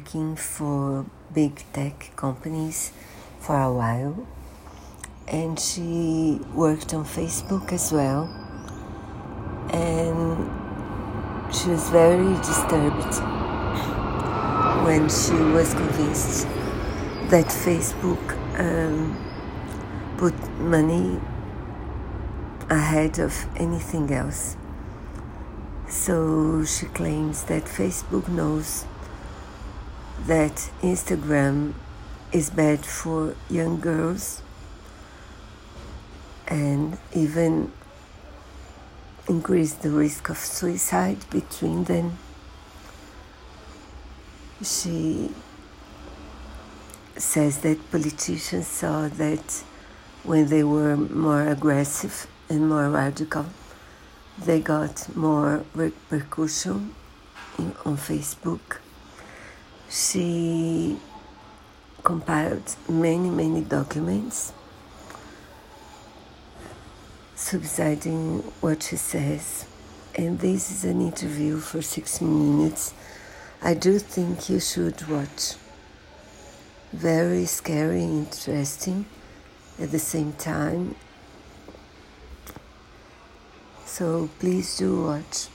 working for big tech companies for a while, and she worked on Facebook as well. And she was very disturbed when she was convinced that Facebook um, put money ahead of anything else. So she claims that Facebook knows that Instagram is bad for young girls and even increase the risk of suicide between them. She says that politicians saw that when they were more aggressive and more radical, they got more repercussion on Facebook. She compiled many, many documents subsiding what she says. And this is an interview for six minutes. I do think you should watch. Very scary, interesting at the same time. So please do watch.